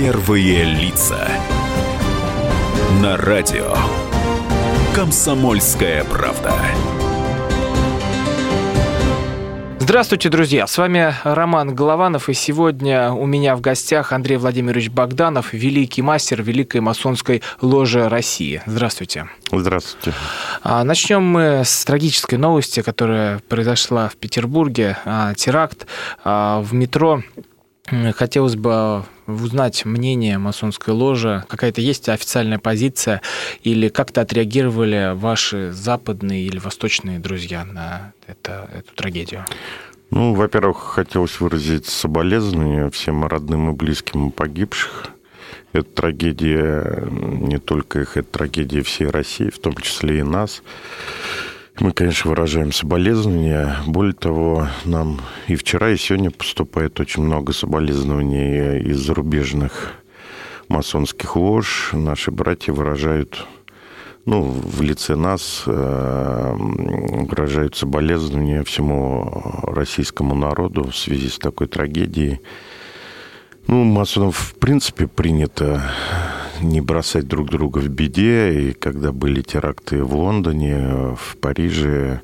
Первые лица. На радио. Комсомольская правда. Здравствуйте, друзья! С вами Роман Голованов, и сегодня у меня в гостях Андрей Владимирович Богданов, великий мастер Великой масонской ложи России. Здравствуйте. Здравствуйте. А, начнем мы с трагической новости, которая произошла в Петербурге. А, теракт а, в метро Хотелось бы узнать мнение масонской ложи. Какая-то есть официальная позиция или как-то отреагировали ваши западные или восточные друзья на это, эту трагедию? Ну, во-первых, хотелось выразить соболезнования всем родным и близким погибших. Это трагедия не только их, это трагедия всей России, в том числе и нас. Мы, конечно, выражаем соболезнования. Более того, нам и вчера, и сегодня поступает очень много соболезнований из зарубежных масонских лож. Наши братья выражают, ну, в лице нас, э, выражают соболезнования всему российскому народу в связи с такой трагедией. Ну, масонов, в принципе, принято не бросать друг друга в беде. И когда были теракты в Лондоне, в Париже,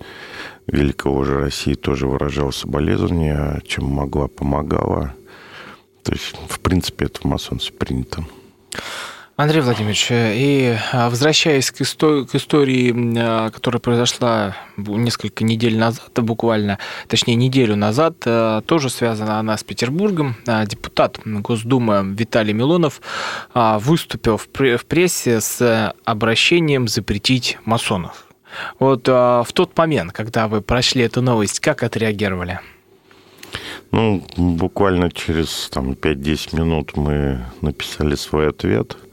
Великого же России тоже выражала соболезнования, чем могла, помогала. То есть, в принципе, это в масонстве принято. Андрей Владимирович, и а, возвращаясь к, истории, к истории, а, которая произошла несколько недель назад, буквально, точнее неделю назад, а, тоже связана она с Петербургом. Депутат Госдумы Виталий Милонов выступил в прессе с обращением запретить масонов. Вот в тот момент, когда вы прошли эту новость, как отреагировали? Ну, буквально через там, 5-10 минут мы написали свой ответ –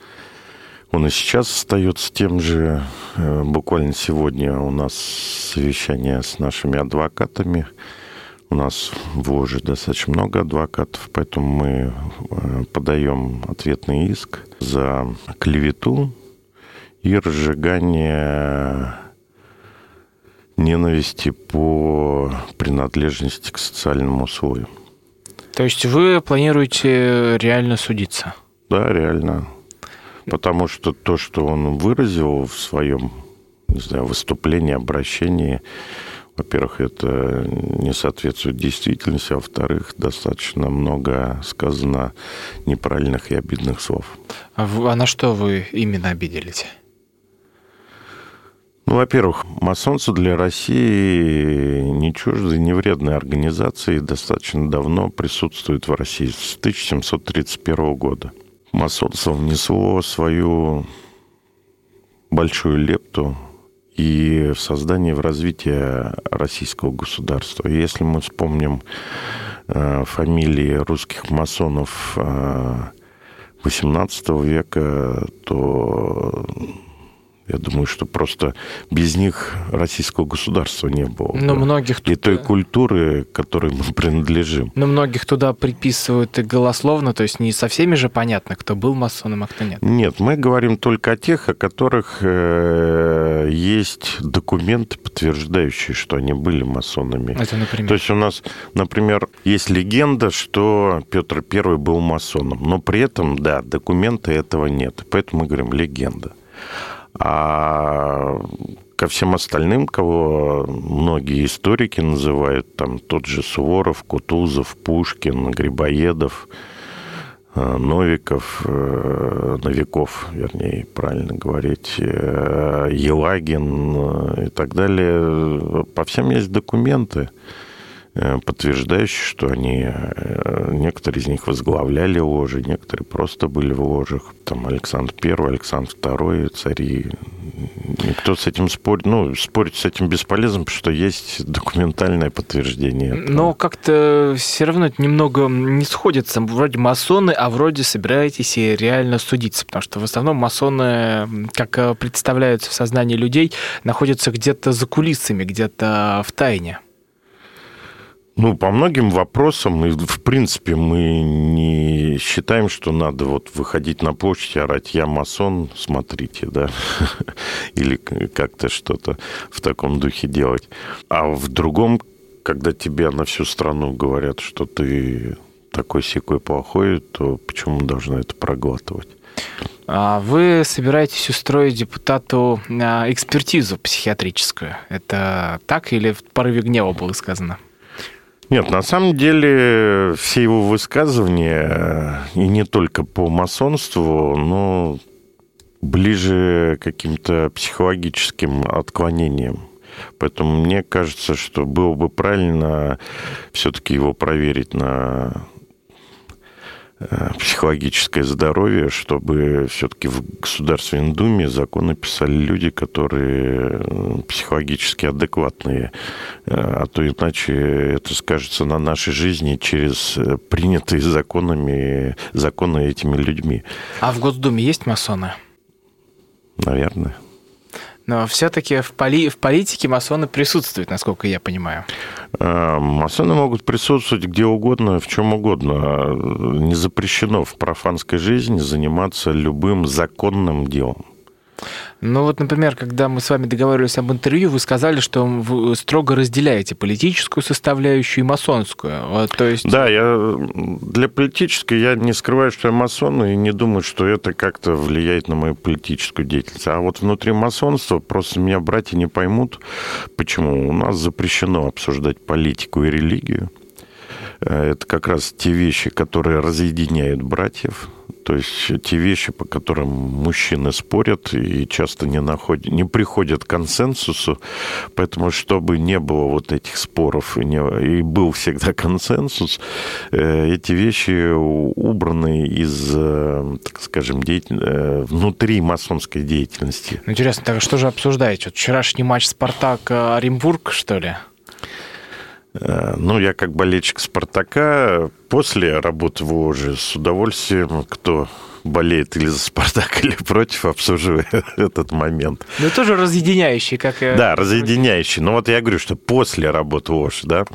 он и сейчас остается тем же. Э, буквально сегодня у нас совещание с нашими адвокатами. У нас в ложе достаточно много адвокатов, поэтому мы э, подаем ответный иск за клевету и разжигание ненависти по принадлежности к социальному слою. То есть вы планируете реально судиться? Да, реально. Потому что то, что он выразил в своем не знаю, выступлении, обращении, во-первых, это не соответствует действительности, а во-вторых, достаточно много сказано неправильных и обидных слов. А, а на что вы именно обиделись? Ну, во-первых, масонство для России не чуждо, не вредная организация и достаточно давно присутствует в России с 1731 года масонство внесло свою большую лепту и в создание, в развитие российского государства. Если мы вспомним э, фамилии русских масонов XVIII э, века, то я думаю, что просто без них российского государства не было. Но да. многих и той культуры, которой мы принадлежим. Но многих туда приписывают и голословно, то есть не со всеми же понятно, кто был масоном, а кто нет. Нет, мы говорим только о тех, о которых э, есть документы, подтверждающие, что они были масонами. Это, например? То есть у нас, например, есть легенда, что Петр I был масоном, но при этом, да, документа этого нет. Поэтому мы говорим легенда. А ко всем остальным, кого многие историки называют, там тот же Суворов, Кутузов, Пушкин, Грибоедов, э, Новиков, э, Новиков, вернее, правильно говорить, э, Елагин и так далее. По всем есть документы. Э, подтверждающие, что они, э, некоторые из них возглавляли ложи, некоторые просто были в ложах. Там Александр I, Александр II, цари. Никто с этим спорит, ну, спорить с этим бесполезно, потому что есть документальное подтверждение. Этого. Но как-то все равно это немного не сходится. Вроде масоны, а вроде собираетесь и реально судиться, потому что в основном масоны, как э, представляются в сознании людей, находятся где-то за кулисами, где-то в тайне. Ну, по многим вопросам, и в принципе, мы не считаем, что надо вот выходить на площадь и орать «я масон, смотрите», да, или как-то что-то в таком духе делать. А в другом, когда тебе на всю страну говорят, что ты такой секой плохой, то почему должна это проглатывать? А вы собираетесь устроить депутату а, экспертизу психиатрическую. Это так или в порыве гнева было сказано? Нет, на самом деле все его высказывания, и не только по масонству, но ближе к каким-то психологическим отклонениям. Поэтому мне кажется, что было бы правильно все-таки его проверить на психологическое здоровье, чтобы все-таки в Государственной Думе законы писали люди, которые э, психологически адекватные, э, а то иначе это скажется на нашей жизни через принятые законами, законы этими людьми. А в Госдуме есть масоны? Наверное. Но все-таки в, поли... в политике масоны присутствуют, насколько я понимаю. А, масоны могут присутствовать где угодно, в чем угодно. Не запрещено в профанской жизни заниматься любым законным делом. Ну вот, например, когда мы с вами договаривались об интервью, вы сказали, что вы строго разделяете политическую составляющую и масонскую. То есть... Да, я для политической я не скрываю, что я масон, и не думаю, что это как-то влияет на мою политическую деятельность. А вот внутри масонства просто меня братья не поймут, почему. У нас запрещено обсуждать политику и религию. Э, это как раз те вещи, которые разъединяют братьев то есть те вещи, по которым мужчины спорят и часто не, находят, не приходят к консенсусу, поэтому чтобы не было вот этих споров и, не, и был всегда консенсус, э, эти вещи убраны из, э, так скажем, деятель... Э, внутри масонской деятельности. Интересно, так что же обсуждаете? Вот вчерашний матч «Спартак-Оренбург», что ли? Ну, я как болельщик «Спартака» после работы в ОЖ с удовольствием, кто болеет или за «Спартак», или против, обсуживая этот момент. Ну, тоже разъединяющий, как... Да, разъединяющий. Но вот я говорю, что после работы ОЖ, да.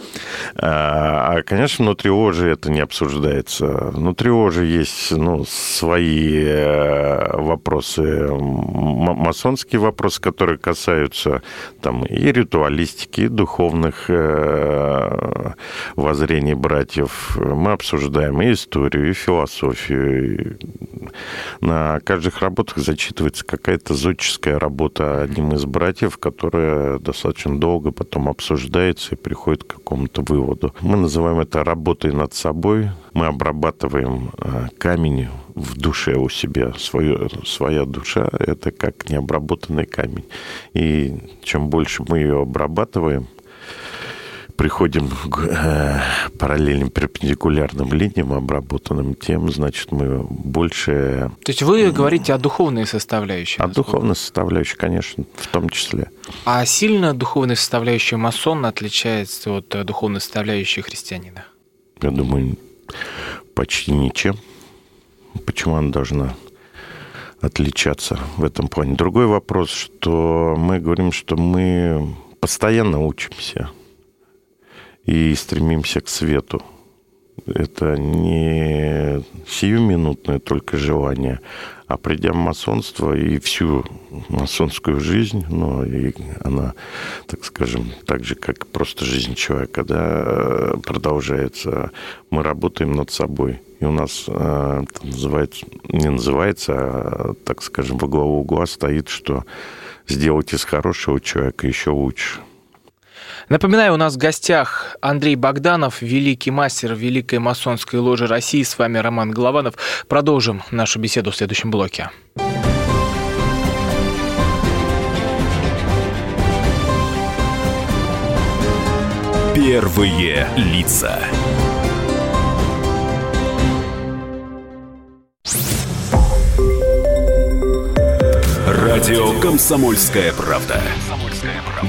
А, а, конечно, внутри ОЖ это не обсуждается. Внутри ОЖ есть, ну, свои э, вопросы, масонские вопросы, которые касаются там и ритуалистики, и духовных э, воззрений братьев. Мы обсуждаем и историю, и философию, на каждых работах зачитывается какая-то зодческая работа одним из братьев, которая достаточно долго потом обсуждается и приходит к какому-то выводу. Мы называем это работой над собой. Мы обрабатываем э, камень в душе у себя. Свою, своя душа — это как необработанный камень. И чем больше мы ее обрабатываем, приходим к э, параллельным перпендикулярным линиям, обработанным тем, значит, мы больше... То есть вы говорите о духовной составляющей? О духовной составляющей, конечно, в том числе. А сильно духовная составляющая масона отличается от э, духовной составляющей христианина? Я думаю, почти ничем. Почему она должна отличаться в этом плане? Другой вопрос, что мы говорим, что мы постоянно учимся – и стремимся к свету. Это не сиюминутное только желание, а придя в масонство и всю масонскую жизнь, ну, и она, так скажем, так же, как просто жизнь человека, да, продолжается, мы работаем над собой. И у нас это называется, не называется, а, так скажем, во главу угла стоит, что сделать из хорошего человека еще лучше. Напоминаю, у нас в гостях Андрей Богданов, великий мастер Великой масонской ложи России. С вами Роман Голованов. Продолжим нашу беседу в следующем блоке. Первые лица. Радио Комсомольская правда".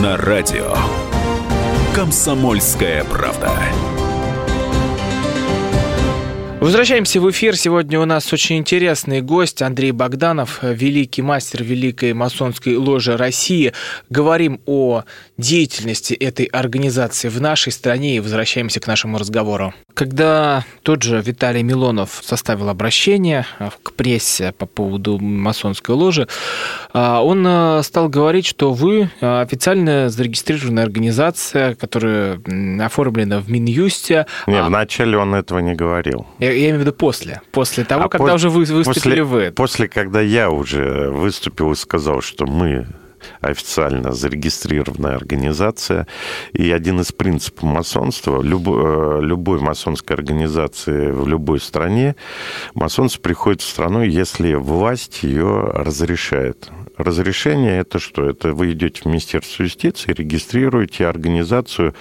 на радио «Комсомольская правда». Возвращаемся в эфир. Сегодня у нас очень интересный гость Андрей Богданов, великий мастер Великой масонской ложи России. Говорим о деятельности этой организации в нашей стране и возвращаемся к нашему разговору. Когда тот же Виталий Милонов составил обращение к прессе по поводу масонской ложи, а, он а, стал говорить, что вы официально зарегистрированная организация, которая оформлена в Минюсте. Не, а вначале он этого не говорил. Я, я имею в виду после. После того, а когда по- уже вы выступили после, вы. После, когда я уже выступил и сказал, что мы официально зарегистрированная организация. И один из принципов масонства, любой, э, любой масонской организации в любой стране, масонство приходит в страну, если власть ее разрешает. Разрешение это что? Это вы идете в Министерство юстиции, регистрируете организацию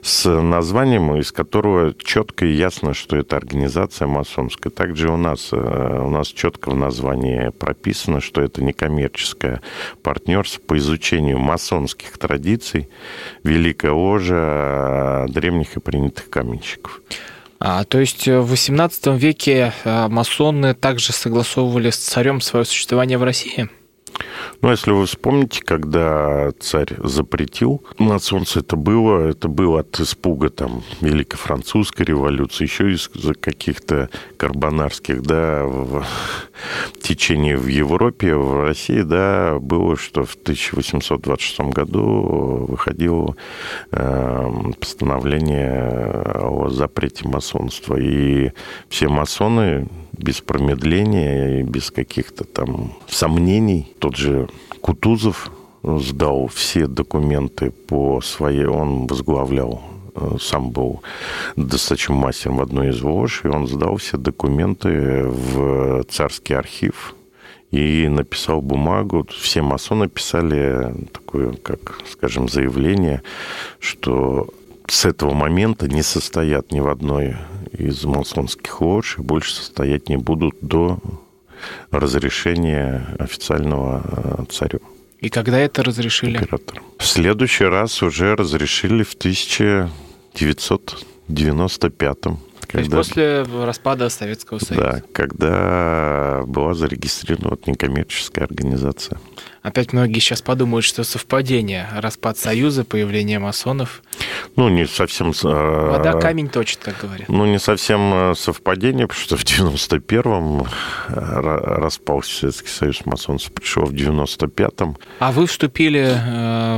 с названием, из которого четко и ясно, что это организация масонская. Также у нас, э, у нас четко в названии прописано, что это некоммерческое партнерство по изучению масонских традиций, великая ложа древних и принятых каменщиков. А, то есть в XVIII веке э, масоны также согласовывали с царем свое существование в России? Ну, если вы вспомните, когда царь запретил на солнце это было, это было от испуга там Великой Французской революции, еще из-за каких-то карбонарских, да, в течении в Европе, в России, да, было, что в 1826 году выходило э, постановление о запрете масонства. И все масоны без промедления и без каких-то там сомнений. Тот же Кутузов сдал все документы по своей... Он возглавлял э, сам был достаточно мастером в одной из лож, и он сдал все документы в царский архив и написал бумагу. Все масоны писали такое, как, скажем, заявление, что с этого момента не состоят ни в одной из масонских лож и больше состоять не будут до разрешения официального э, царю. И когда это разрешили? Император. В следующий раз уже разрешили в 1995 когда, То есть после распада Советского Союза? Да, когда была зарегистрирована вот некоммерческая организация. Опять многие сейчас подумают, что совпадение. Распад Союза, появление масонов. Ну, не совсем... Э, Вода камень точит, как говорят. Ну, не совсем э, совпадение, потому что в 91-м э, распался Советский Союз, масонство пришло в 95-м. А вы вступили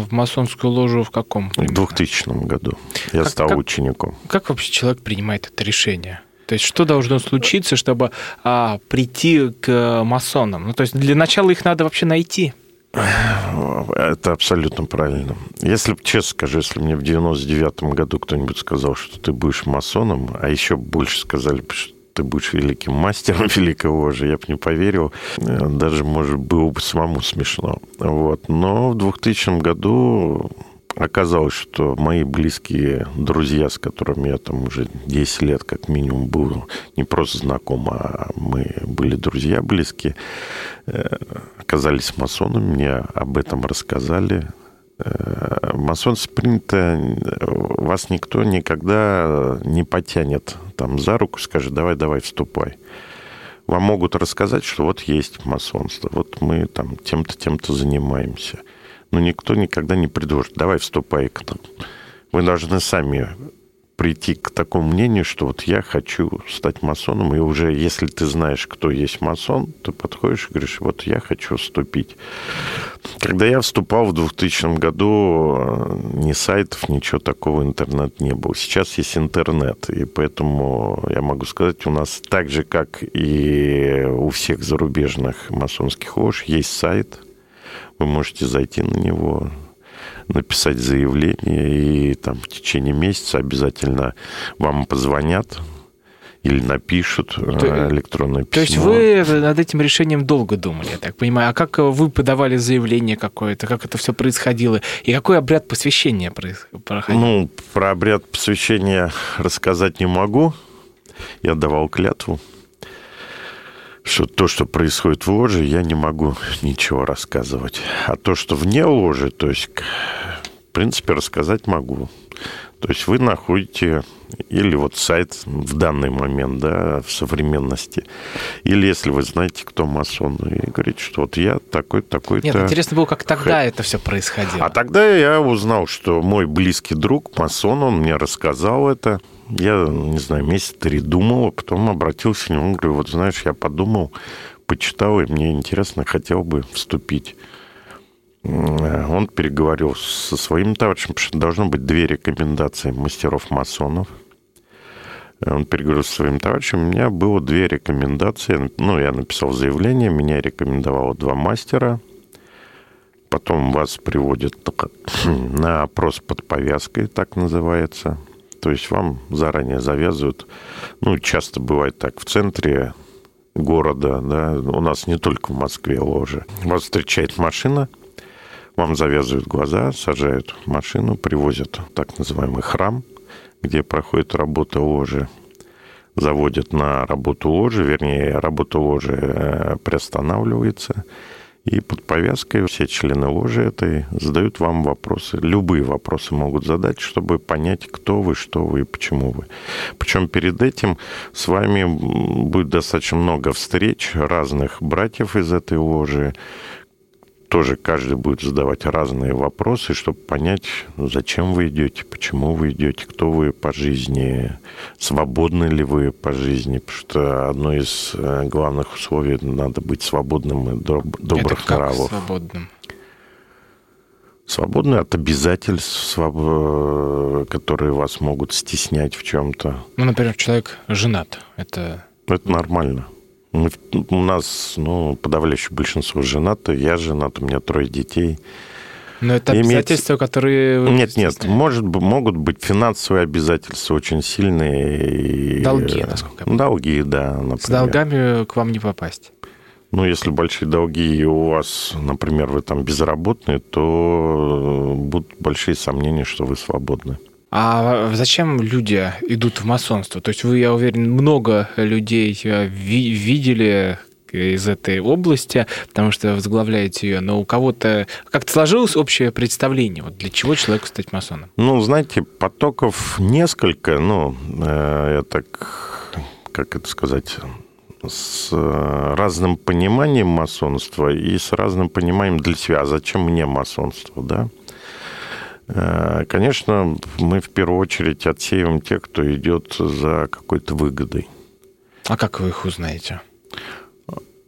в масонскую ложу в каком? В 2000 году. Я как, стал как, учеником. Как вообще человек принимает это решение? То есть что должно случиться, чтобы а, прийти к масонам? Ну, то есть для начала их надо вообще найти. Это абсолютно правильно. Если, честно скажу, если мне в 99-м году кто-нибудь сказал, что ты будешь масоном, а еще больше сказали, что ты будешь великим мастером великого же, я бы не поверил. Даже, может, было бы самому смешно. Вот. Но в 2000 году Оказалось, что мои близкие друзья, с которыми я там уже 10 лет как минимум был не просто знаком, а мы были друзья близкие, э, оказались масонами, мне об этом рассказали. Э, масонство принято, вас никто никогда не потянет там за руку, скажет, давай, давай, вступай вам могут рассказать, что вот есть масонство, вот мы там тем-то, тем-то занимаемся но никто никогда не предложит, давай вступай к нам. Вы должны сами прийти к такому мнению, что вот я хочу стать масоном, и уже если ты знаешь, кто есть масон, ты подходишь и говоришь, вот я хочу вступить. Когда я вступал в 2000 году, э, ни сайтов, ничего такого, интернет не было. Сейчас есть интернет, и поэтому я могу сказать, у нас так же, как и у всех зарубежных масонских лож, есть сайт – вы можете зайти на него, написать заявление, и там в течение месяца обязательно вам позвонят, или напишут то, э, электронное письмо. То есть вы над этим решением долго думали, я так понимаю. А как вы подавали заявление какое-то, как это все происходило? И какой обряд посвящения проходил? Ну, про обряд посвящения рассказать не могу. Я давал клятву что то, что происходит в ложе, я не могу ничего рассказывать. А то, что вне ложи, то есть, в принципе, рассказать могу. То есть вы находите или вот сайт в данный момент, да, в современности, или если вы знаете, кто масон, и говорите, что вот я такой, такой-то... Нет, интересно было, как тогда это все происходило. А тогда я узнал, что мой близкий друг масон, он мне рассказал это. Я, не знаю, месяц три думал, а потом обратился к нему, говорю, вот знаешь, я подумал, почитал, и мне интересно, хотел бы вступить. Он переговорил со своим товарищем, потому что должно быть две рекомендации мастеров-масонов. Он переговорил со своим товарищем. У меня было две рекомендации. Ну, я написал заявление, меня рекомендовало два мастера. Потом вас приводят на опрос под повязкой, так называется. То есть вам заранее завязывают. Ну, часто бывает так в центре города, да, у нас не только в Москве ложи. Вас встречает машина, вам завязывают глаза, сажают машину, привозят так называемый храм, где проходит работа ложи, заводят на работу ложи, вернее, работа ложи э, приостанавливается, и под повязкой все члены ложи этой задают вам вопросы. Любые вопросы могут задать, чтобы понять, кто вы, что вы и почему вы. Причем перед этим с вами будет достаточно много встреч разных братьев из этой ложи, тоже каждый будет задавать разные вопросы, чтобы понять, ну, зачем вы идете, почему вы идете, кто вы по жизни, свободны ли вы по жизни, потому что одно из э, главных условий надо быть свободным и доб- добрых Это как нравов. свободным? Свободны от обязательств, своб- которые вас могут стеснять в чем-то. Ну, например, человек женат. Это Это нормально. Мы, у нас, ну, подавляющее большинство женаты. Я женат, у меня трое детей. Но это Имеется- обязательства, которые... Нет, нет, может, могут быть финансовые обязательства очень сильные. Долги, насколько я понимаю. Долги, да, например. С долгами к вам не попасть. Ну, если большие долги у вас, например, вы там безработные, то будут большие сомнения, что вы свободны. А зачем люди идут в масонство? То есть вы, я уверен, много людей э, ви- видели из этой области, потому что возглавляете ее, но у кого-то как-то сложилось общее представление, вот для чего человеку стать масоном? Ну, знаете, потоков несколько, ну, э, я так, как это сказать, с э, разным пониманием масонства и с разным пониманием для себя. А зачем мне масонство, да? Э, Конечно, мы в первую очередь отсеиваем тех, кто идет за какой-то выгодой. А как вы их узнаете?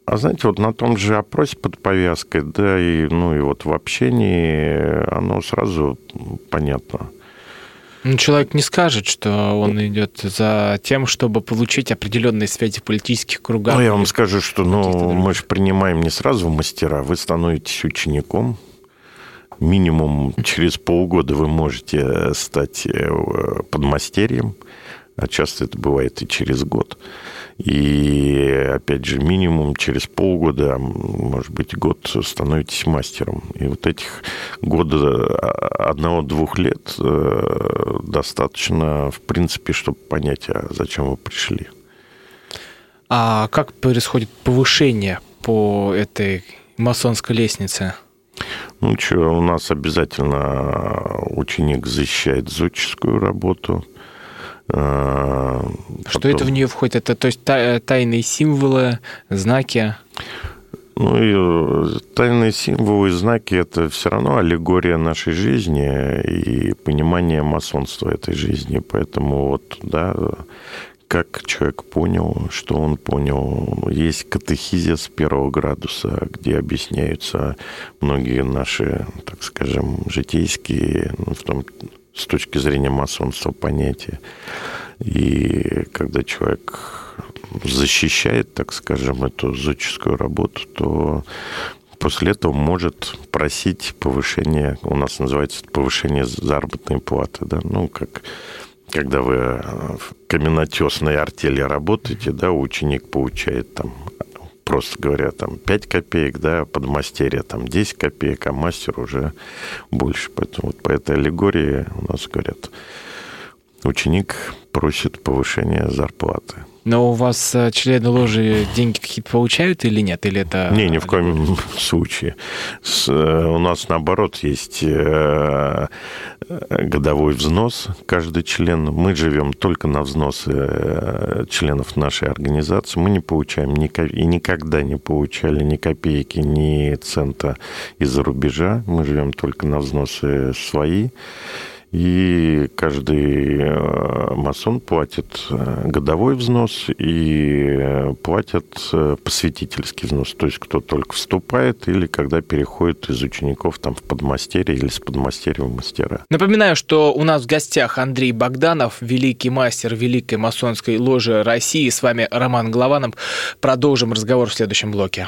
А знаете, вот на том же опросе под повязкой, да, и, ну, и вот в общении оно сразу понятно. Ну, человек не скажет, что он идет за тем, чтобы получить определенные связи в политических кругах. Ну, я вам скажу, что ну, мы же принимаем не сразу в мастера, вы становитесь учеником. Минимум через полгода вы можете стать э, подмастерьем, а часто это бывает и через год. И, опять же, минимум через полгода, а может быть, год становитесь мастером. И вот этих года а, одного-двух лет э, достаточно, в принципе, чтобы понять, а зачем вы пришли. А как происходит повышение по этой масонской лестнице? Ну что, у нас обязательно ученик защищает зодческую работу. А, Что потом- это в нее входит? Это то есть та- тайные символы, знаки? Ну и э, тайные символы и знаки – это все равно аллегория нашей жизни и понимание масонства этой жизни. Поэтому вот, да, как человек понял, что он понял. Есть катехизис первого градуса, где объясняются многие наши, так скажем, житейские, ну, в том, с точки зрения масонства понятия. И когда человек защищает, так скажем, эту зодческую работу, то после этого может просить повышение, у нас называется повышение заработной платы, да, ну, как когда вы в каменотесной артели работаете, да, ученик получает там, просто говоря, там 5 копеек, да, подмастерье там 10 копеек, а мастер уже больше. Поэтому вот по этой аллегории у нас говорят, ученик просит повышения зарплаты. Но у вас э, члены ложи деньги какие-то получают или нет? Или это... Не, ни в коем случае. С, э, у нас наоборот есть э, годовой взнос каждый член. Мы живем только на взносы э, членов нашей организации. Мы не получаем ни, и никогда не получали ни копейки, ни цента из-за рубежа. Мы живем только на взносы свои. И каждый э, масон платит э, годовой взнос и э, платят посвятительский взнос. То есть кто только вступает или когда переходит из учеников там, в подмастерье или с подмастерья в мастера. Напоминаю, что у нас в гостях Андрей Богданов, великий мастер Великой масонской ложи России. С вами Роман Голованов. Продолжим разговор в следующем блоке.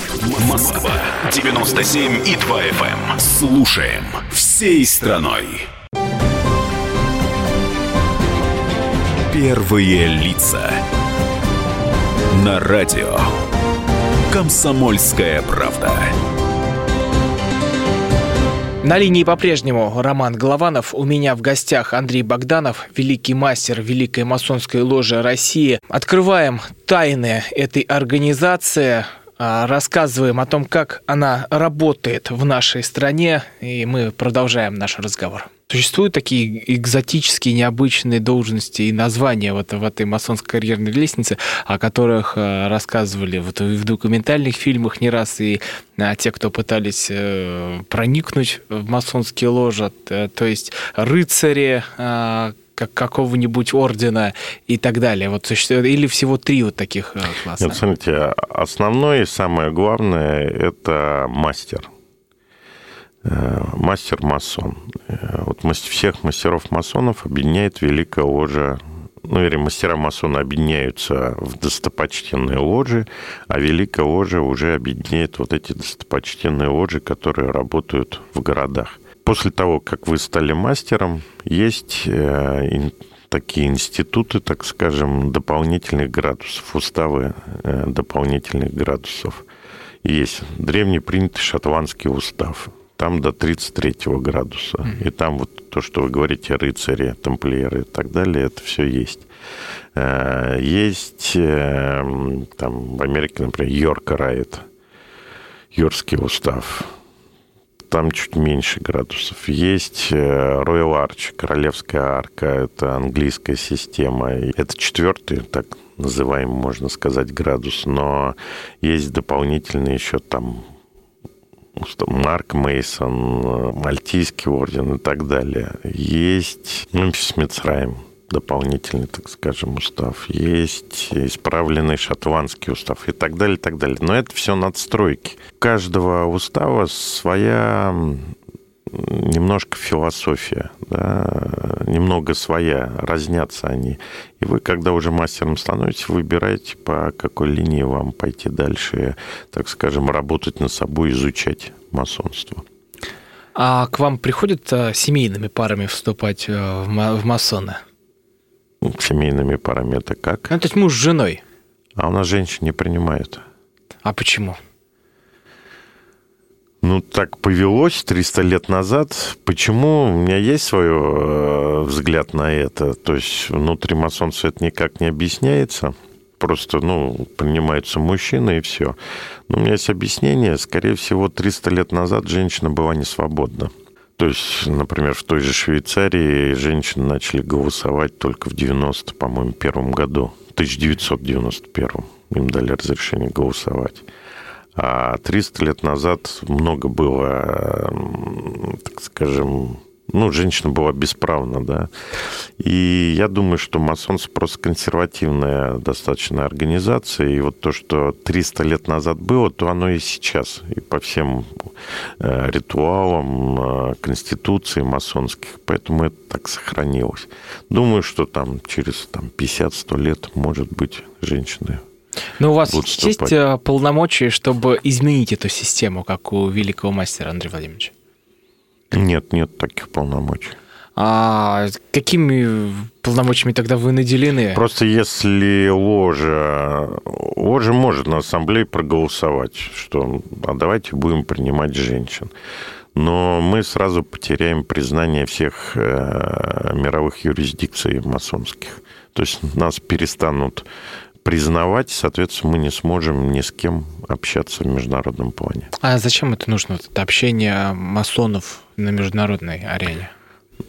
Москва 97 и 2 FM. Эм. Слушаем всей страной. Первые лица. На радио. Комсомольская правда. На линии по-прежнему Роман Голованов. У меня в гостях Андрей Богданов, великий мастер Великой масонской ложи России. Открываем тайны этой организации. А, рассказываем о том, как она работает в нашей стране, и мы продолжаем наш разговор. Существуют такие экзотические, необычные должности и названия вот в этой масонской карьерной лестнице, о которых а, рассказывали вот в документальных фильмах не раз, и а, те, кто пытались э, проникнуть в масонские ложи, то есть рыцари, как какого-нибудь ордена и так далее? Вот существует, или всего три вот таких э, класса? Нет, смотрите, основное и самое главное – это мастер. Э, мастер-масон. Э, вот всех мастеров-масонов объединяет Великая Ложа ну, или мастера-масоны объединяются в достопочтенные ложи, а Великая Ложа уже объединяет вот эти достопочтенные ложи, которые работают в городах. После того, как вы стали мастером, есть э, такие институты, так скажем, дополнительных градусов, уставы э, дополнительных градусов. Есть древний принятый шотландский устав, там до 33 градуса. Mm-hmm. И там вот то, что вы говорите, рыцари, тамплиеры и так далее, это все есть. Э, есть там в Америке, например, Йорк Райт, Йоркский устав там чуть меньше градусов. Есть э, Royal Arch, Королевская арка, это английская система. Это четвертый, так называемый, можно сказать, градус, но есть дополнительные еще там Марк Мейсон, Мальтийский орден и так далее. Есть Мемфис Мицраем, дополнительный, так скажем, устав. Есть исправленный шотландский устав и так далее, и так далее. Но это все надстройки. У каждого устава своя немножко философия, да, немного своя, разнятся они. И вы, когда уже мастером становитесь, выбираете, по какой линии вам пойти дальше, так скажем, работать над собой, изучать масонство. А к вам приходят э, семейными парами вступать э, в масоны? Семейными парами это как? Ну, то есть муж с женой. А у нас женщин не принимают. А почему? Ну, так повелось 300 лет назад. Почему? У меня есть свой э, взгляд на это. То есть внутри масонства это никак не объясняется. Просто, ну, принимаются мужчины и все. Но у меня есть объяснение. Скорее всего, 300 лет назад женщина была не свободна. То есть, например, в той же Швейцарии женщины начали голосовать только в 90, по-моему, первом году, 1991 им дали разрешение голосовать. А 300 лет назад много было, так скажем, ну, женщина была бесправна, да. И я думаю, что масонство просто консервативная достаточно организация, и вот то, что 300 лет назад было, то оно и сейчас, и по всем э, ритуалам, э, конституции масонских, поэтому это так сохранилось. Думаю, что там через там, 50-100 лет, может быть, женщины Но у вас есть э, полномочия, чтобы изменить эту систему, как у великого мастера Андрея Владимировича? Нет, нет таких полномочий. А какими полномочиями тогда вы наделены? Просто если ложа... Ложа может на ассамблее проголосовать, что а давайте будем принимать женщин. Но мы сразу потеряем признание всех э, мировых юрисдикций масонских. То есть нас перестанут признавать, соответственно, мы не сможем ни с кем общаться в международном плане. А зачем это нужно, это общение масонов на международной арене?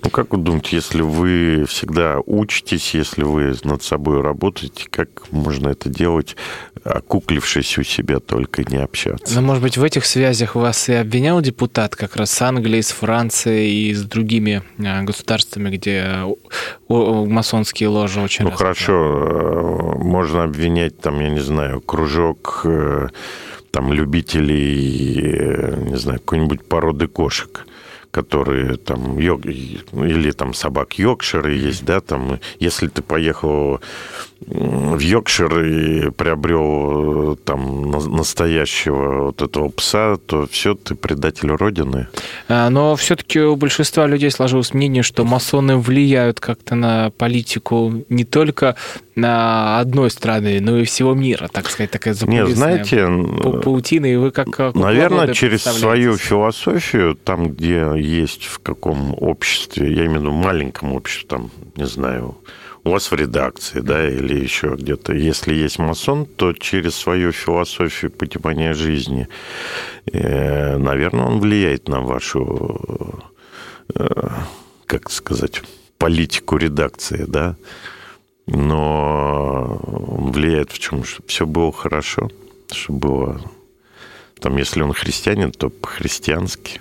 Ну, как вы думаете, если вы всегда учитесь, если вы над собой работаете, как можно это делать, окуклившись у себя только не общаться? Ну, может быть, в этих связях вас и обвинял депутат как раз с Англией, с Францией и с другими а, государствами, где масонские ложи очень Ну, хорошо, э, можно обвинять, там, я не знаю, кружок э, там любителей, э, не знаю, какой-нибудь породы кошек которые там йог, или там собак Йоркширы есть, да, там, если ты поехал в Йоркшир и приобрел там настоящего вот этого пса, то все, ты предатель Родины. А, но все-таки у большинства людей сложилось мнение, что масоны влияют как-то на политику не только на одной страны, но и всего мира, так сказать, такая запутанная знаете, паутина, и вы как... как наверное, через свою философию, там, где есть в каком обществе, я имею в виду маленьком обществе, там, не знаю, у вас в редакции, да, или еще где-то, если есть масон, то через свою философию понимания жизни, э, наверное, он влияет на вашу, э, как сказать, политику редакции, да, но он влияет в чем? Чтобы все было хорошо, чтобы было... Там, если он христианин, то по-христиански.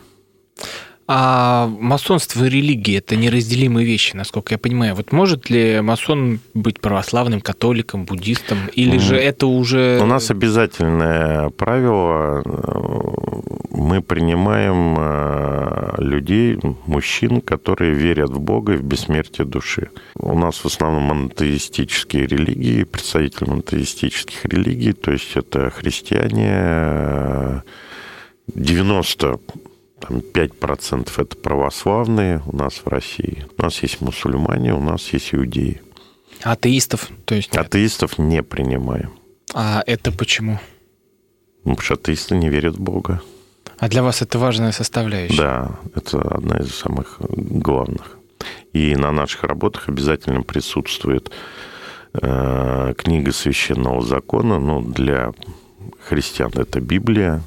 А масонство и религия – это неразделимые вещи, насколько я понимаю. Вот может ли масон быть православным, католиком, буддистом, или же это уже… У нас обязательное правило – мы принимаем э, людей, мужчин, которые верят в Бога и в бессмертие души. У нас в основном монотеистические религии, представители монотеистических религий, то есть это христиане, 90 там 5% это православные у нас в России. У нас есть мусульмане, у нас есть иудеи. Атеистов, то есть? Атеистов не принимаем. А это почему? Ну, потому что атеисты не верят в Бога. А для вас это важная составляющая? Да, это одна из самых главных. И на наших работах обязательно присутствует э, книга священного закона. Ну, для христиан это Библия,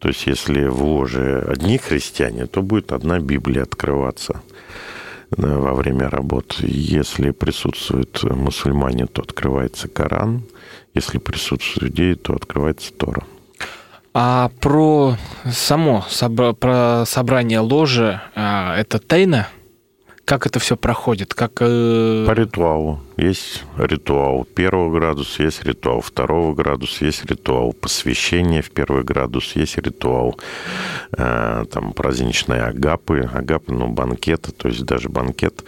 то есть, если в ложе одни христиане, то будет одна Библия открываться э, во время работы. Если присутствуют мусульмане, то открывается Коран. Если присутствуют идеи, то открывается Тора. А про само про собрание ложи а, это тайна? Как это все проходит? Как, э... По ритуалу. Есть ритуал первого градуса, есть ритуал второго градуса, есть ритуал посвящения в первый градус, есть ритуал э, там праздничные агапы, агапы, ну, банкеты, то есть даже банкет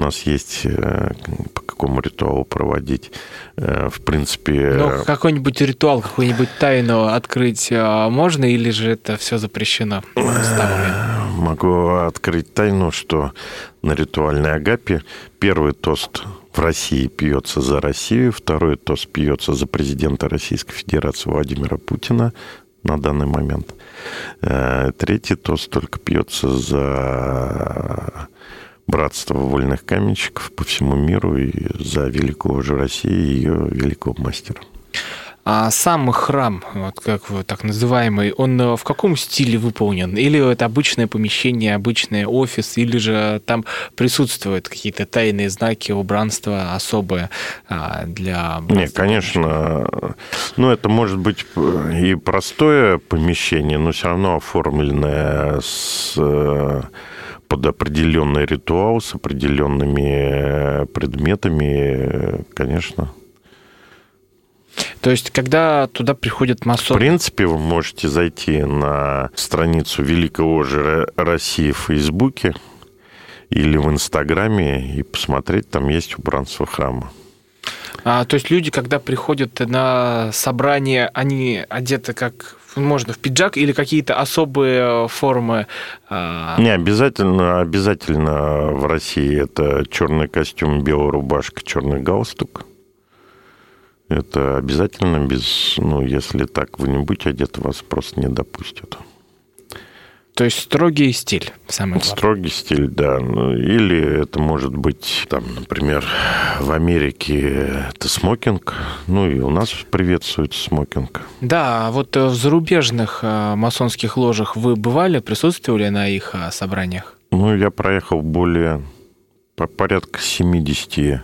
у нас есть э, по какому ритуалу проводить. Э, в принципе... Ну, какой-нибудь ритуал, какую-нибудь тайну открыть э, можно или же это все запрещено Могу открыть тайну, что на ритуальной агапе первый тост в России пьется за Россию, второй тост пьется за президента Российской Федерации Владимира Путина на данный момент. Э, третий тост только пьется за братство вольных каменщиков по всему миру и за великого же России и ее великого мастера. А сам храм, вот как так называемый, он э, в каком стиле выполнен? Или это обычное помещение, обычный офис, или же там присутствуют какие-то тайные знаки, убранства особые а, для... Нет, конечно. Ну, это может быть и простое помещение, но все равно оформленное с э, под определенный ритуал с определенными предметами, конечно. То есть, когда туда приходят масоны... В принципе, вы можете зайти на страницу Великого Ожера России в Фейсбуке или в Инстаграме и посмотреть, там есть убранство храма. А, то есть люди, когда приходят на собрание, они одеты как можно в пиджак или какие-то особые формы? А? Не обязательно, обязательно в России это черный костюм, белая рубашка, черный галстук. Это обязательно без, ну, если так вы не будете одеты, вас просто не допустят. То есть строгий стиль, самый главный. Строгий стиль, да. Ну, или это может быть, там, например, в Америке это смокинг, ну и у нас приветствуется смокинг. Да, а вот э, в зарубежных э, масонских ложах вы бывали, присутствовали на их э, собраниях? Ну, я проехал более порядка 70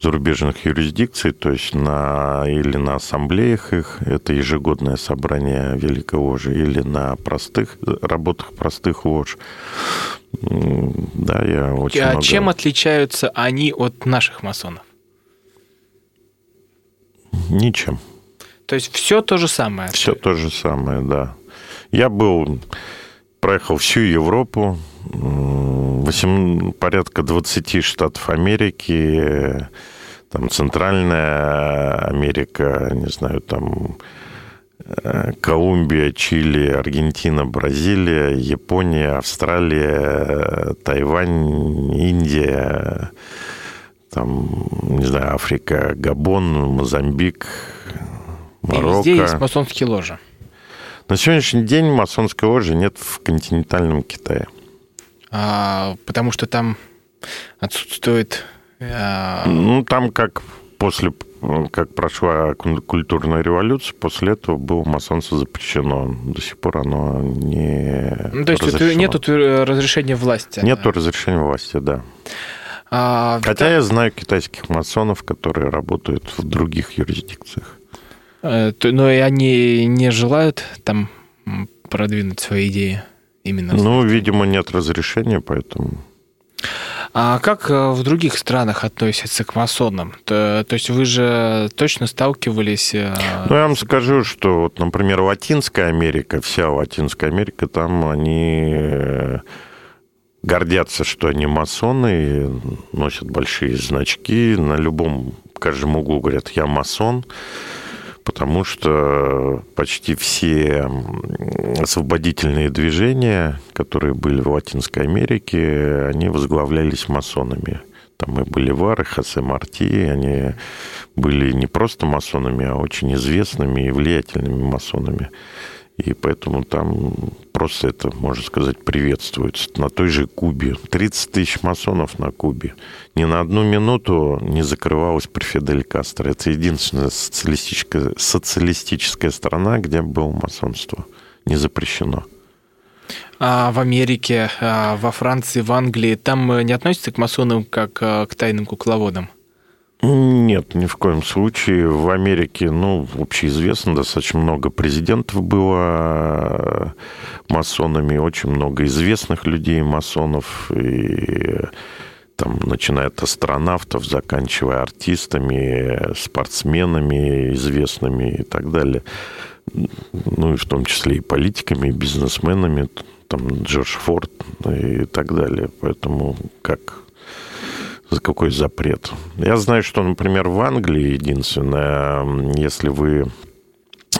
зарубежных юрисдикций, то есть на, или на ассамблеях их, это ежегодное собрание Великой Ложи, или на простых работах простых лож. Да, я очень А много... чем отличаются они от наших масонов? Ничем. То есть все то же самое? Все то же самое, да. Я был, проехал всю Европу, 8, порядка 20 штатов Америки, там Центральная Америка, не знаю, там э, Колумбия, Чили, Аргентина, Бразилия, Япония, Австралия, Тайвань, Индия, там, не знаю, Африка, Габон, Мозамбик, Марокко. И везде есть масонские ложи. На сегодняшний день масонской ложи нет в континентальном Китае. А, потому что там отсутствует... А... Ну, там как после как прошла культурная революция, после этого было масонство запрещено. До сих пор оно не ну, То есть разрешено. нету разрешения власти? Нету да? разрешения власти, да. А, Хотя да. я знаю китайских масонов, которые работают в других юрисдикциях. Э, но и они не желают там продвинуть свои идеи? именно? Ну, видимо, нет разрешения, поэтому... А как э, в других странах относятся к масонам? То, то есть вы же точно сталкивались... Э, ну, я вам скажу, что, вот, например, Латинская Америка, вся Латинская Америка, там они гордятся, что они масоны, носят большие значки, на любом, каждом углу говорят, я масон потому что почти все освободительные движения, которые были в Латинской Америке, они возглавлялись масонами. Там и Боливар, и Хосе Марти, они были не просто масонами, а очень известными и влиятельными масонами. И поэтому там просто это, можно сказать, приветствуется. На той же Кубе. 30 тысяч масонов на Кубе. Ни на одну минуту не закрывалась при Фидель Кастро. Это единственная социалистическая, социалистическая страна, где было масонство. Не запрещено. А в Америке, а во Франции, в Англии, там не относятся к масонам как а, к тайным кукловодам? Нет, ни в коем случае. В Америке, ну, общеизвестно, достаточно много президентов было масонами, очень много известных людей масонов, и там, начиная от астронавтов, заканчивая артистами, спортсменами известными и так далее. Ну, и в том числе и политиками, и бизнесменами, там, Джордж Форд и так далее. Поэтому как какой запрет. Я знаю, что, например, в Англии единственное, если вы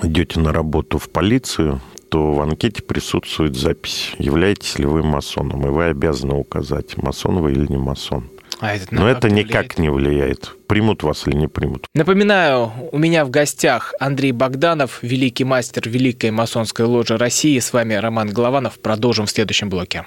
идете на работу в полицию, то в анкете присутствует запись, являетесь ли вы масоном, и вы обязаны указать, масон вы или не масон. А это Но это никак влияет? не влияет. Примут вас или не примут. Напоминаю, у меня в гостях Андрей Богданов, великий мастер Великой масонской ложи России. С вами Роман Голованов. Продолжим в следующем блоке.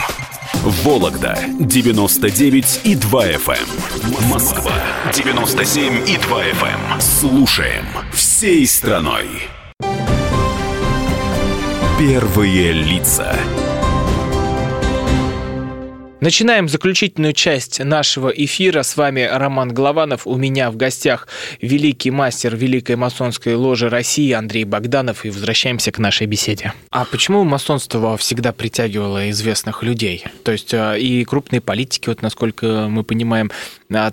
Вологда 99 и 2 FM. Эм. Москва 97 и 2 FM. Эм. Слушаем всей страной. Первые лица. Начинаем заключительную часть нашего эфира. С вами Роман Голованов. У меня в гостях великий мастер Великой масонской ложи России Андрей Богданов. И возвращаемся к нашей беседе. А почему масонство всегда притягивало известных людей? То есть э, и крупные политики, вот насколько мы понимаем,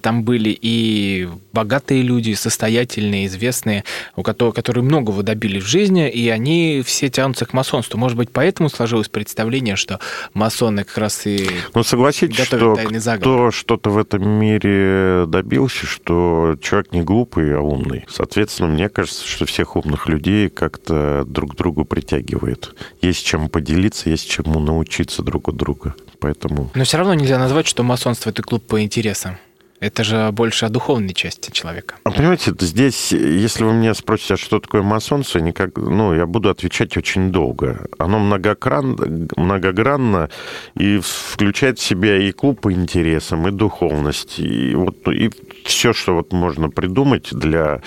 там были и богатые люди, состоятельные, известные, у которых, которые многого добились в жизни, и они все тянутся к масонству. Может быть, поэтому сложилось представление, что масоны как раз и... Ну, согласитесь, что кто что-то в этом мире добился, что человек не глупый, а умный. Соответственно, мне кажется, что всех умных людей как-то друг к другу притягивает. Есть чем поделиться, есть чему научиться друг от друга. Поэтому... Но все равно нельзя назвать, что масонство – это клуб по интересам. Это же больше о духовной части человека. А понимаете, здесь, если вы меня спросите, а что такое масонство, никак, ну, я буду отвечать очень долго. Оно многокран, многогранно и включает в себя и клуб по интересам, и духовность, и, вот, и все, что вот можно придумать для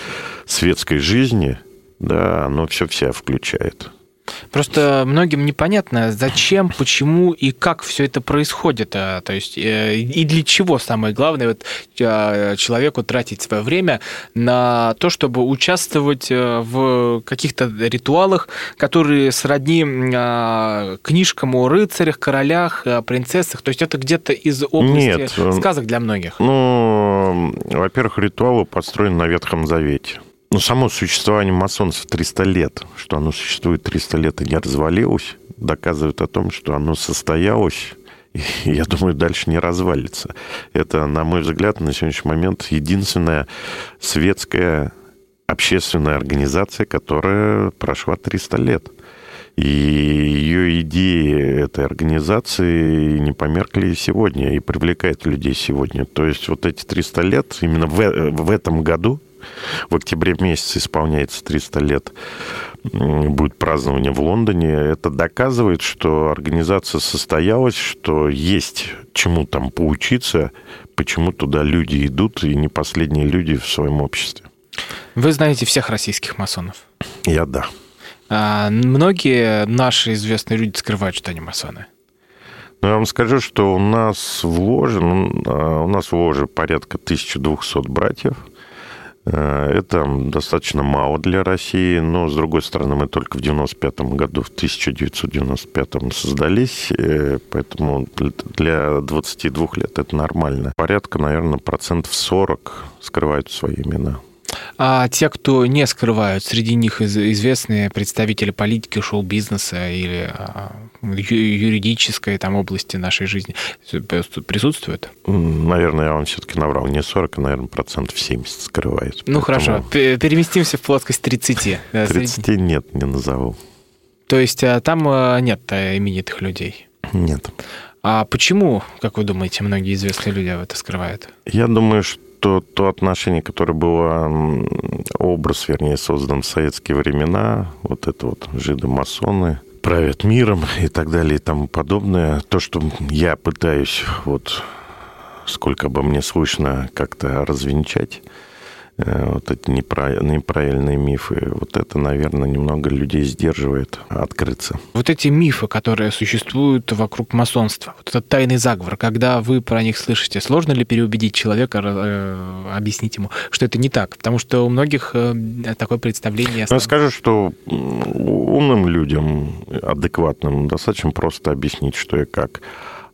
светской жизни, да, оно все в себя включает. Просто многим непонятно, зачем, почему и как все это происходит. А, то есть э, и для чего самое главное вот, а, человеку тратить свое время на то, чтобы участвовать э, в каких-то ритуалах, которые сродни а, книжкам о рыцарях, королях, принцессах. То есть это где-то из области Нет, э, сказок для многих. Ну, во-первых, ритуалы построены на Ветхом Завете. Ну, само существование масонцев 300 лет, что оно существует 300 лет и не развалилось, доказывает о том, что оно состоялось и, я думаю, дальше не развалится. Это, на мой взгляд, на сегодняшний момент единственная светская общественная организация, которая прошла 300 лет. И ее идеи этой организации не померкли сегодня и привлекают людей сегодня. То есть вот эти 300 лет, именно в, в этом году в октябре месяце исполняется 300 лет, будет празднование в Лондоне. Это доказывает, что организация состоялась, что есть чему там поучиться, почему туда люди идут, и не последние люди в своем обществе. Вы знаете всех российских масонов? Я да. А многие наши известные люди скрывают, что они масоны. Ну, я вам скажу, что у нас в ложе, ну, а, у нас в ложе порядка 1200 братьев – это достаточно мало для России, но, с другой стороны, мы только в 95 году, в 1995 создались, э, поэтому для 22 лет это нормально. Порядка, наверное, процентов 40 скрывают свои имена. А те, кто не скрывают, среди них известные представители политики, шоу-бизнеса или а, юридической там области нашей жизни присутствуют? Наверное, я вам все-таки наврал. Не 40, а, наверное, процентов 70 скрывает. Ну, Поэтому... хорошо. Переместимся в плоскость 30. 30 нет, не назову. То есть а, там а, нет именитых людей? Нет. А почему, как вы думаете, многие известные люди это скрывают? Я думаю, что то, то отношение, которое было, образ, вернее, создан в советские времена, вот это вот жиды-масоны, правят миром и так далее и тому подобное, то, что я пытаюсь вот сколько бы мне слышно как-то развенчать, вот эти неправильные мифы. Вот это, наверное, немного людей сдерживает открыться. Вот эти мифы, которые существуют вокруг масонства, вот этот тайный заговор, когда вы про них слышите, сложно ли переубедить человека, э, объяснить ему, что это не так? Потому что у многих э, такое представление... Я скажу, что умным людям, адекватным, достаточно просто объяснить, что и как.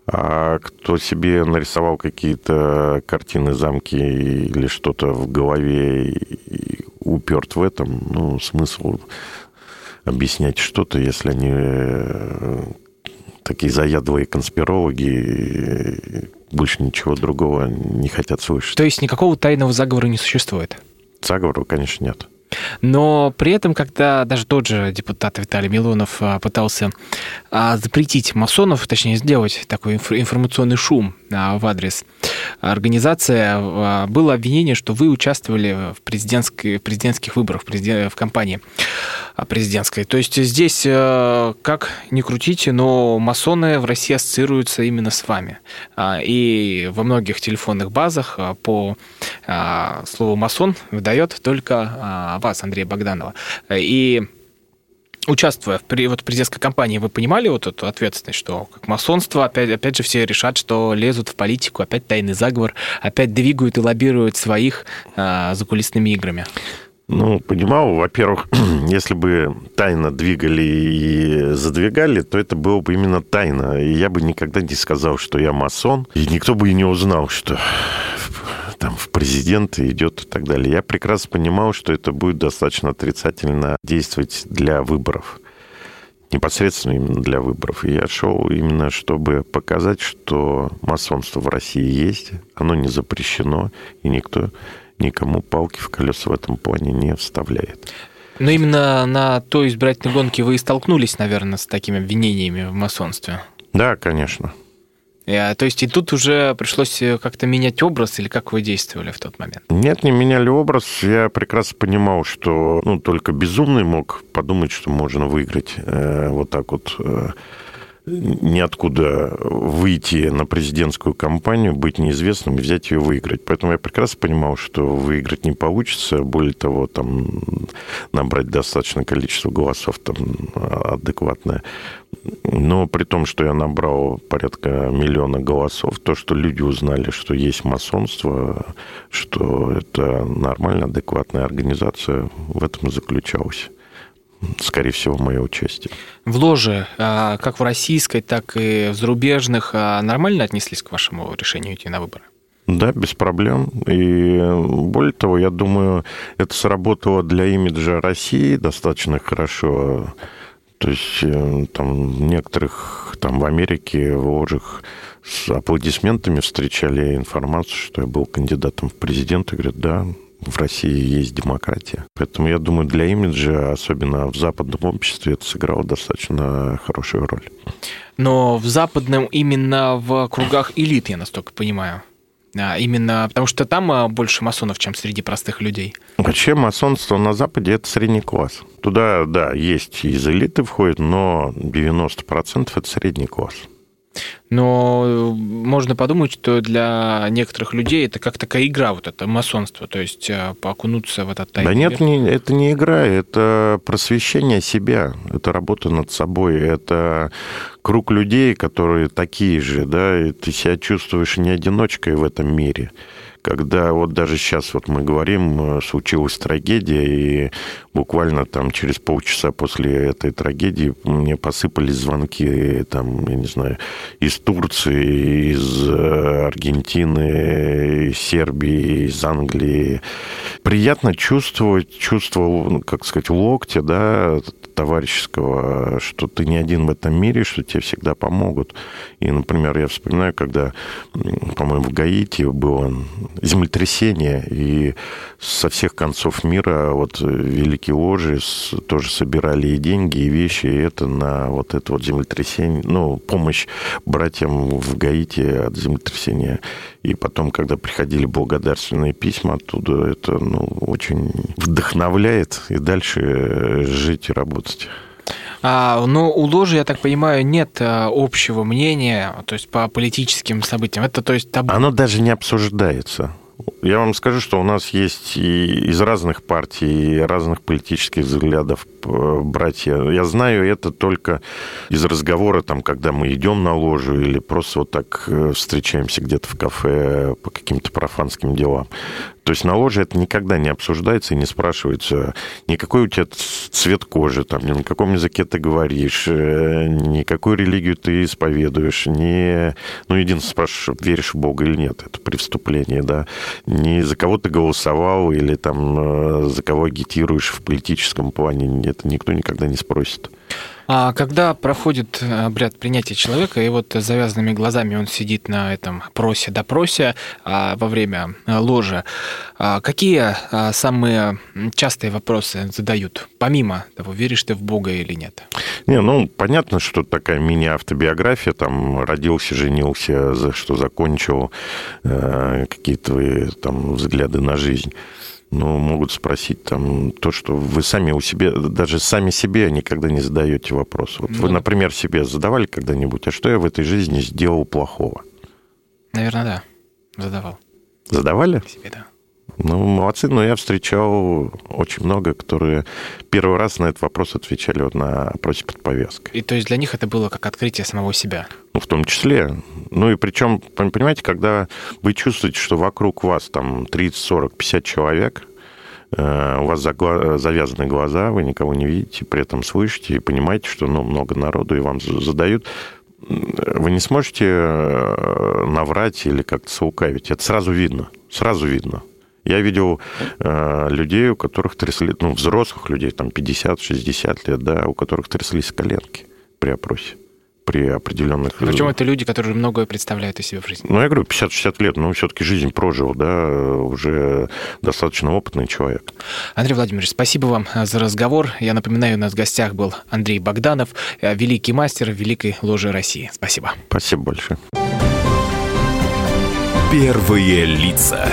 А кто себе нарисовал какие-то картины, замки или что-то в голове и уперт в этом, ну, смысл объяснять что-то, если они э, такие заядлые конспирологи, больше ничего другого не хотят слышать. То есть никакого тайного заговора не существует? Заговора, конечно, нет. Но при этом, когда даже тот же депутат Виталий Милонов а, пытался запретить масонов, точнее сделать такой информационный шум а, в адрес организации, было обвинение, что вы участвовали в, президентской, в президентских выборах, в кампании президентской. То есть здесь, как ни крутите, но масоны в России ассоциируются именно с вами. И во многих телефонных базах по слову «масон» выдает только вас, Андрея Богданова. И участвуя в при, вот, президентской кампании, вы понимали вот эту ответственность, что как масонство, опять, опять же, все решат, что лезут в политику, опять тайный заговор, опять двигают и лоббируют своих а, закулисными играми? Ну, понимал, во-первых, если бы тайно двигали и задвигали, то это было бы именно тайно. И я бы никогда не сказал, что я масон, и никто бы и не узнал, что там в президенты идет и так далее. Я прекрасно понимал, что это будет достаточно отрицательно действовать для выборов. Непосредственно именно для выборов. И я шел именно, чтобы показать, что масонство в России есть, оно не запрещено, и никто никому палки в колеса в этом плане не вставляет. Но именно на той избирательной гонке вы и столкнулись, наверное, с такими обвинениями в масонстве. Да, конечно. А, то есть и тут уже пришлось э, как-то менять образ, или как вы действовали в тот момент? Нет, не меняли образ. Я прекрасно понимал, что ну, только безумный мог подумать, что можно выиграть э, вот так вот э, ниоткуда выйти на президентскую кампанию, быть неизвестным и взять ее выиграть. Поэтому я прекрасно понимал, что выиграть не получится. Более того, там набрать достаточное количество голосов там адекватное. Но при том, что я набрал порядка миллиона голосов, то, что люди узнали, что есть масонство, что это нормальная, адекватная организация, в этом заключалось скорее всего, мое участие. В ложе, а, как в российской, так и в зарубежных, а, нормально отнеслись к вашему решению идти на выборы? Да, без проблем. И более того, я думаю, это сработало для имиджа России достаточно хорошо. То есть э, там некоторых там в Америке в ложах с аплодисментами встречали информацию, что я был кандидатом в президенты. Говорят, да, в России есть демократия. Поэтому я думаю, для имиджа, особенно в западном обществе, это сыграло достаточно хорошую роль. Но в западном именно в кругах элит, я настолько понимаю. А, именно потому что там а, больше масонов, чем среди простых людей. Вообще масонство на Западе – это средний класс. Туда, да, есть из элиты входит, но 90% – это средний класс. Но э, можно подумать, что для некоторых людей это как такая игра, вот это масонство, то есть э, окунуться в этот тайный Да нет, не, это не игра, это просвещение себя, это работа над собой, это круг людей, которые такие же, да, и ты себя чувствуешь не одиночкой в этом мире когда вот даже сейчас вот мы говорим, э, случилась трагедия, и буквально там через полчаса после этой трагедии мне посыпались звонки, там, я не знаю, из Турции, из э, Аргентины, из Сербии, из Англии. Приятно чувствовать чувство, ну, как сказать, локтя, да, товарищеского, что ты не один в этом мире, что тебе всегда помогут. И, например, я вспоминаю, когда, по-моему, в Гаити было землетрясение, и со всех концов мира вот великие ложи тоже собирали и деньги, и вещи, и это на вот это вот землетрясение, ну, помощь братьям в Гаити от землетрясения. И потом, когда приходили благодарственные письма оттуда, это ну, очень вдохновляет и дальше жить и работать. А, но у ложи, я так понимаю, нет а, общего мнения, то есть по политическим событиям. Это то есть табу. Оно даже не обсуждается. Я вам скажу, что у нас есть и из разных партий, и разных политических взглядов э, братья. Я знаю это только из разговора, там, когда мы идем на ложу или просто вот так э, встречаемся где-то в кафе по каким-то профанским делам. То есть на ложе это никогда не обсуждается и не спрашивается, никакой у тебя цвет кожи, там, ни на каком языке ты говоришь, э, никакую религию ты исповедуешь, не... Ну, единственное, спрашиваешь, веришь в Бога или нет, это при вступлении, да. Не за кого ты голосовал или там за кого агитируешь в политическом плане, это никто никогда не спросит. А когда проходит обряд принятия человека, и вот с завязанными глазами он сидит на этом просе-допросе а, во время а, ложа, а, какие а, самые частые вопросы задают, помимо того, веришь ты в Бога или нет? Не, ну, понятно, что такая мини-автобиография, там, родился, женился, за что закончил, э, какие-то там взгляды на жизнь но могут спросить там то, что вы сами у себя, даже сами себе никогда не задаете вопрос. Вот ну, вы, например, себе задавали когда-нибудь, а что я в этой жизни сделал плохого? Наверное, да, задавал. Задавали? Себе, да. Ну, молодцы, но я встречал очень много, которые первый раз на этот вопрос отвечали вот на опросе под повязкой. И то есть для них это было как открытие самого себя? В том числе. Ну, и причем, понимаете, когда вы чувствуете, что вокруг вас там 30, 40, 50 человек, э, у вас завязаны глаза, вы никого не видите, при этом слышите и понимаете, что ну, много народу, и вам задают вы не сможете э, наврать или как-то соукавить. Это сразу видно. Сразу видно. Я видел э, людей, у которых трясли, ну, взрослых людей, там 50-60 лет, да, у которых тряслись коленки при опросе при определенных... Причем это люди, которые многое представляют из себя в жизни. Ну, я говорю, 50-60 лет, но все-таки жизнь прожил, да, уже достаточно опытный человек. Андрей Владимирович, спасибо вам за разговор. Я напоминаю, у нас в гостях был Андрей Богданов, э, великий мастер Великой Ложи России. Спасибо. Спасибо большое. Первые лица.